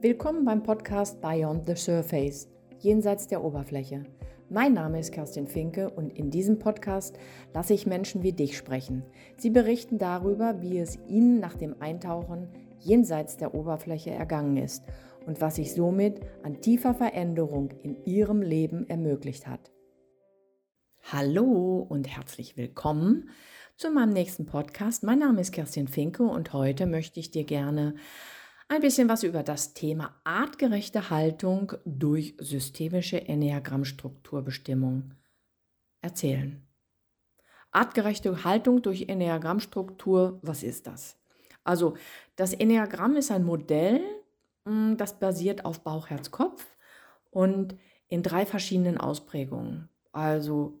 Willkommen beim Podcast Beyond the Surface, jenseits der Oberfläche. Mein Name ist Kerstin Finke und in diesem Podcast lasse ich Menschen wie dich sprechen. Sie berichten darüber, wie es ihnen nach dem Eintauchen jenseits der Oberfläche ergangen ist und was sich somit an tiefer Veränderung in ihrem Leben ermöglicht hat. Hallo und herzlich willkommen zu meinem nächsten Podcast. Mein Name ist Kerstin Finke und heute möchte ich dir gerne ein bisschen was über das Thema artgerechte Haltung durch systemische Enneagrammstrukturbestimmung erzählen. Artgerechte Haltung durch Enneagrammstruktur, was ist das? Also das Enneagramm ist ein Modell, hm, das basiert auf Bauch, Herz, Kopf und in drei verschiedenen Ausprägungen. Also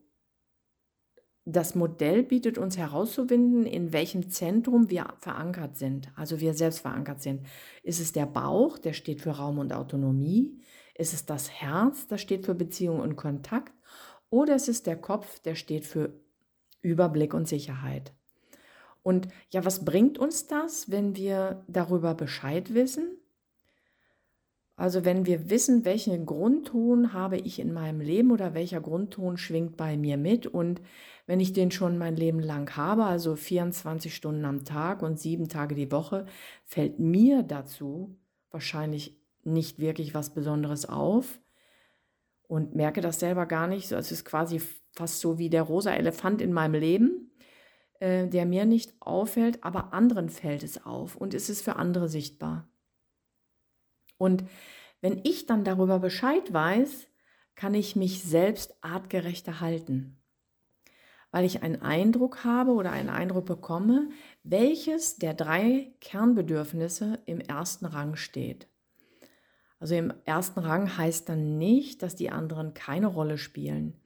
das Modell bietet uns herauszufinden, in welchem Zentrum wir verankert sind, also wir selbst verankert sind. Ist es der Bauch, der steht für Raum und Autonomie? Ist es das Herz, das steht für Beziehung und Kontakt? Oder ist es der Kopf, der steht für Überblick und Sicherheit? Und ja, was bringt uns das, wenn wir darüber Bescheid wissen? Also wenn wir wissen, welchen Grundton habe ich in meinem Leben oder welcher Grundton schwingt bei mir mit und wenn ich den schon mein Leben lang habe, also 24 Stunden am Tag und sieben Tage die Woche, fällt mir dazu wahrscheinlich nicht wirklich was Besonderes auf und merke das selber gar nicht. es ist quasi fast so wie der rosa Elefant in meinem Leben, äh, der mir nicht auffällt, aber anderen fällt es auf und es ist für andere sichtbar. Und wenn ich dann darüber Bescheid weiß, kann ich mich selbst artgerechter halten, weil ich einen Eindruck habe oder einen Eindruck bekomme, welches der drei Kernbedürfnisse im ersten Rang steht. Also im ersten Rang heißt dann nicht, dass die anderen keine Rolle spielen.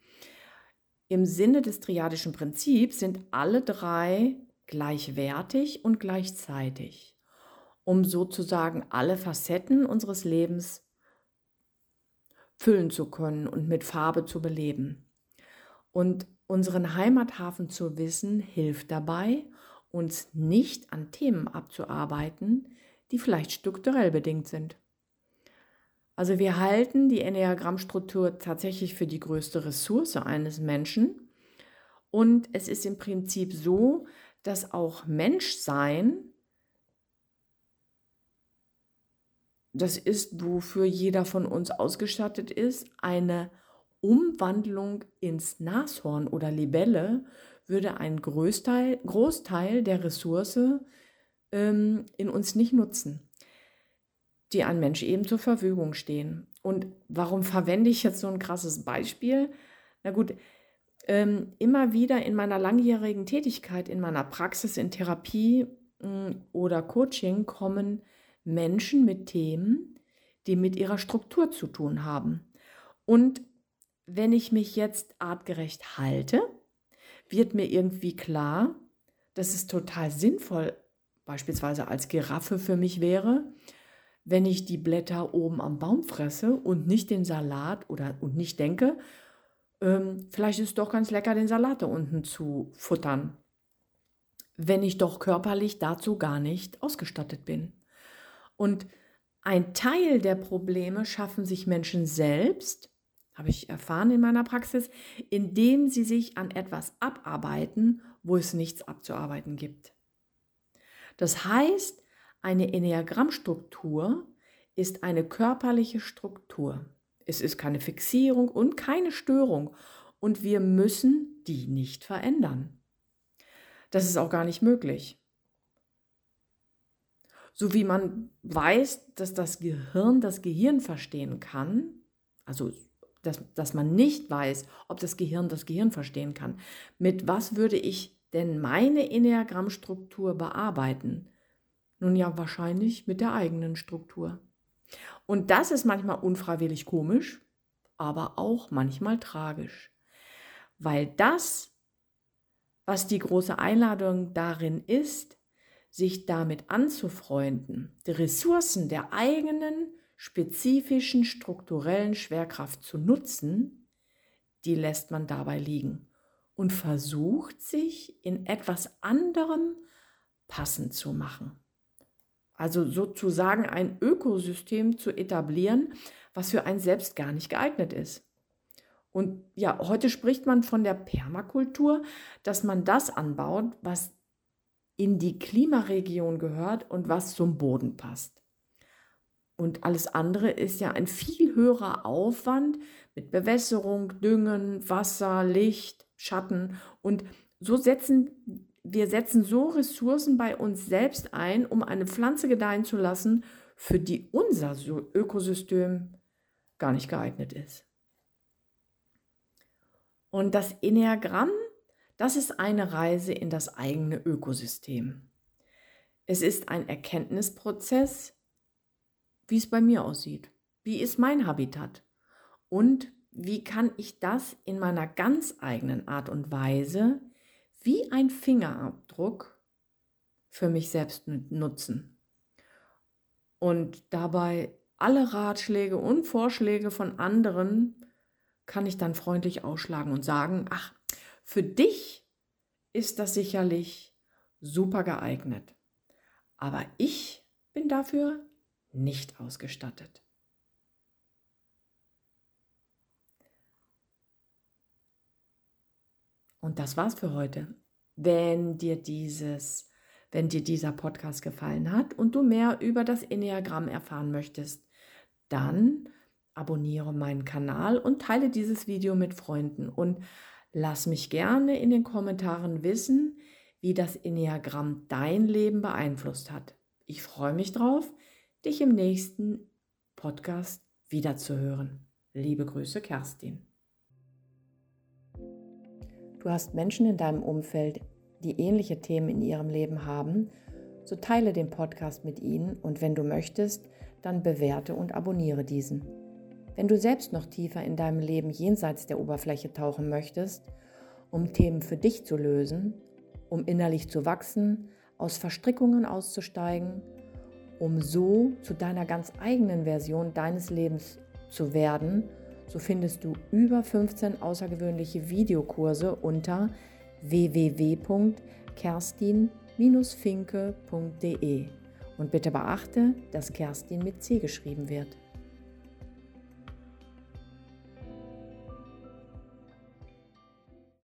Im Sinne des triadischen Prinzips sind alle drei gleichwertig und gleichzeitig um sozusagen alle Facetten unseres Lebens füllen zu können und mit Farbe zu beleben. Und unseren Heimathafen zu wissen, hilft dabei, uns nicht an Themen abzuarbeiten, die vielleicht strukturell bedingt sind. Also wir halten die Enneagrammstruktur tatsächlich für die größte Ressource eines Menschen. Und es ist im Prinzip so, dass auch Menschsein das ist, wofür jeder von uns ausgestattet ist, eine Umwandlung ins Nashorn oder Libelle würde einen Großteil, Großteil der Ressource ähm, in uns nicht nutzen, die ein Mensch eben zur Verfügung stehen. Und warum verwende ich jetzt so ein krasses Beispiel? Na gut, ähm, immer wieder in meiner langjährigen Tätigkeit, in meiner Praxis, in Therapie mh, hm, oder Coaching kommen Menschen mit Themen, die mit ihrer Struktur zu tun haben. Und wenn ich mich jetzt artgerecht halte, wird mir irgendwie klar, dass es total sinnvoll beispielsweise als Giraffe für mich wäre, wenn ich die Blätter oben am Baum fresse und nicht den Salat oder und nicht denke, ähm, vielleicht ist es doch ganz lecker, den Salat da unten zu futtern, wenn ich doch körperlich dazu gar nicht ausgestattet bin. Und ein Teil der Probleme schaffen sich Menschen selbst, habe ich erfahren in meiner Praxis, indem sie sich an etwas abarbeiten, wo es nichts abzuarbeiten gibt. Das heißt, eine Enneagrammstruktur ist eine körperliche Struktur. Es ist keine Fixierung und keine Störung und wir müssen die nicht verändern. Das ist auch gar nicht möglich so wie man weiß, dass das Gehirn das Gehirn verstehen kann, also dass, dass man nicht weiß, ob das Gehirn das Gehirn verstehen kann, mit was würde ich denn meine Enneagrammstruktur bearbeiten? Nun ja, wahrscheinlich mit der eigenen Struktur. Und das ist manchmal unfreiwillig komisch, aber auch manchmal tragisch, weil das, was die große Einladung darin ist, sich damit anzufreunden, die Ressourcen der eigenen spezifischen strukturellen Schwerkraft zu nutzen, die lässt man dabei liegen und versucht sich in etwas anderem passend zu machen. Also sozusagen ein Ökosystem zu etablieren, was für einen selbst gar nicht geeignet ist. Und ja, heute spricht man von der Permakultur, dass man das anbaut, was in die Klimaregion gehört und was zum Boden passt. Und alles andere ist ja ein viel höherer Aufwand mit Bewässerung, Düngen, Wasser, Licht, Schatten. Und so setzen wir setzen so Ressourcen bei uns selbst ein, um eine Pflanze gedeihen zu lassen, für die unser Ökosystem gar nicht geeignet ist. Und das Enneagramm, das ist eine Reise in das eigene Ökosystem. Es ist ein Erkenntnisprozess, wie es bei mir aussieht. Wie ist mein Habitat? Und wie kann ich das in meiner ganz eigenen Art und Weise wie ein Fingerabdruck für mich selbst nutzen? Und dabei alle Ratschläge und Vorschläge von anderen kann ich dann freundlich ausschlagen und sagen, ach, für dich ist das sicherlich super geeignet. Aber ich bin dafür nicht ausgestattet. Und das war's für heute. Wenn dir dieses, wenn dir dieser Podcast gefallen hat und du mehr über das Enneagramm erfahren möchtest, dann abonniere meinen Kanal und teile dieses Video mit Freunden und lass mich gerne in den Kommentaren wissen, wie das Enneagramm dein Leben beeinflusst hat. Ich freue mich drauf, dich im nächsten Podcast wiederzuhören. Liebe Grüße, Kerstin. Du hast Menschen in deinem Umfeld, die ähnliche Themen in ihrem Leben haben, so teile den Podcast mit ihnen und wenn du möchtest, dann bewerte und abonniere diesen. Wenn du selbst noch tiefer in deinem Leben jenseits der Oberfläche tauchen möchtest, um Themen für dich zu lösen, um innerlich zu wachsen, aus Verstrickungen auszusteigen, um so zu deiner ganz eigenen Version deines Lebens zu werden, so findest du über 15 außergewöhnliche Videokurse unter www.kerstin-finke.de. Und bitte beachte, dass Kerstin mit C geschrieben wird.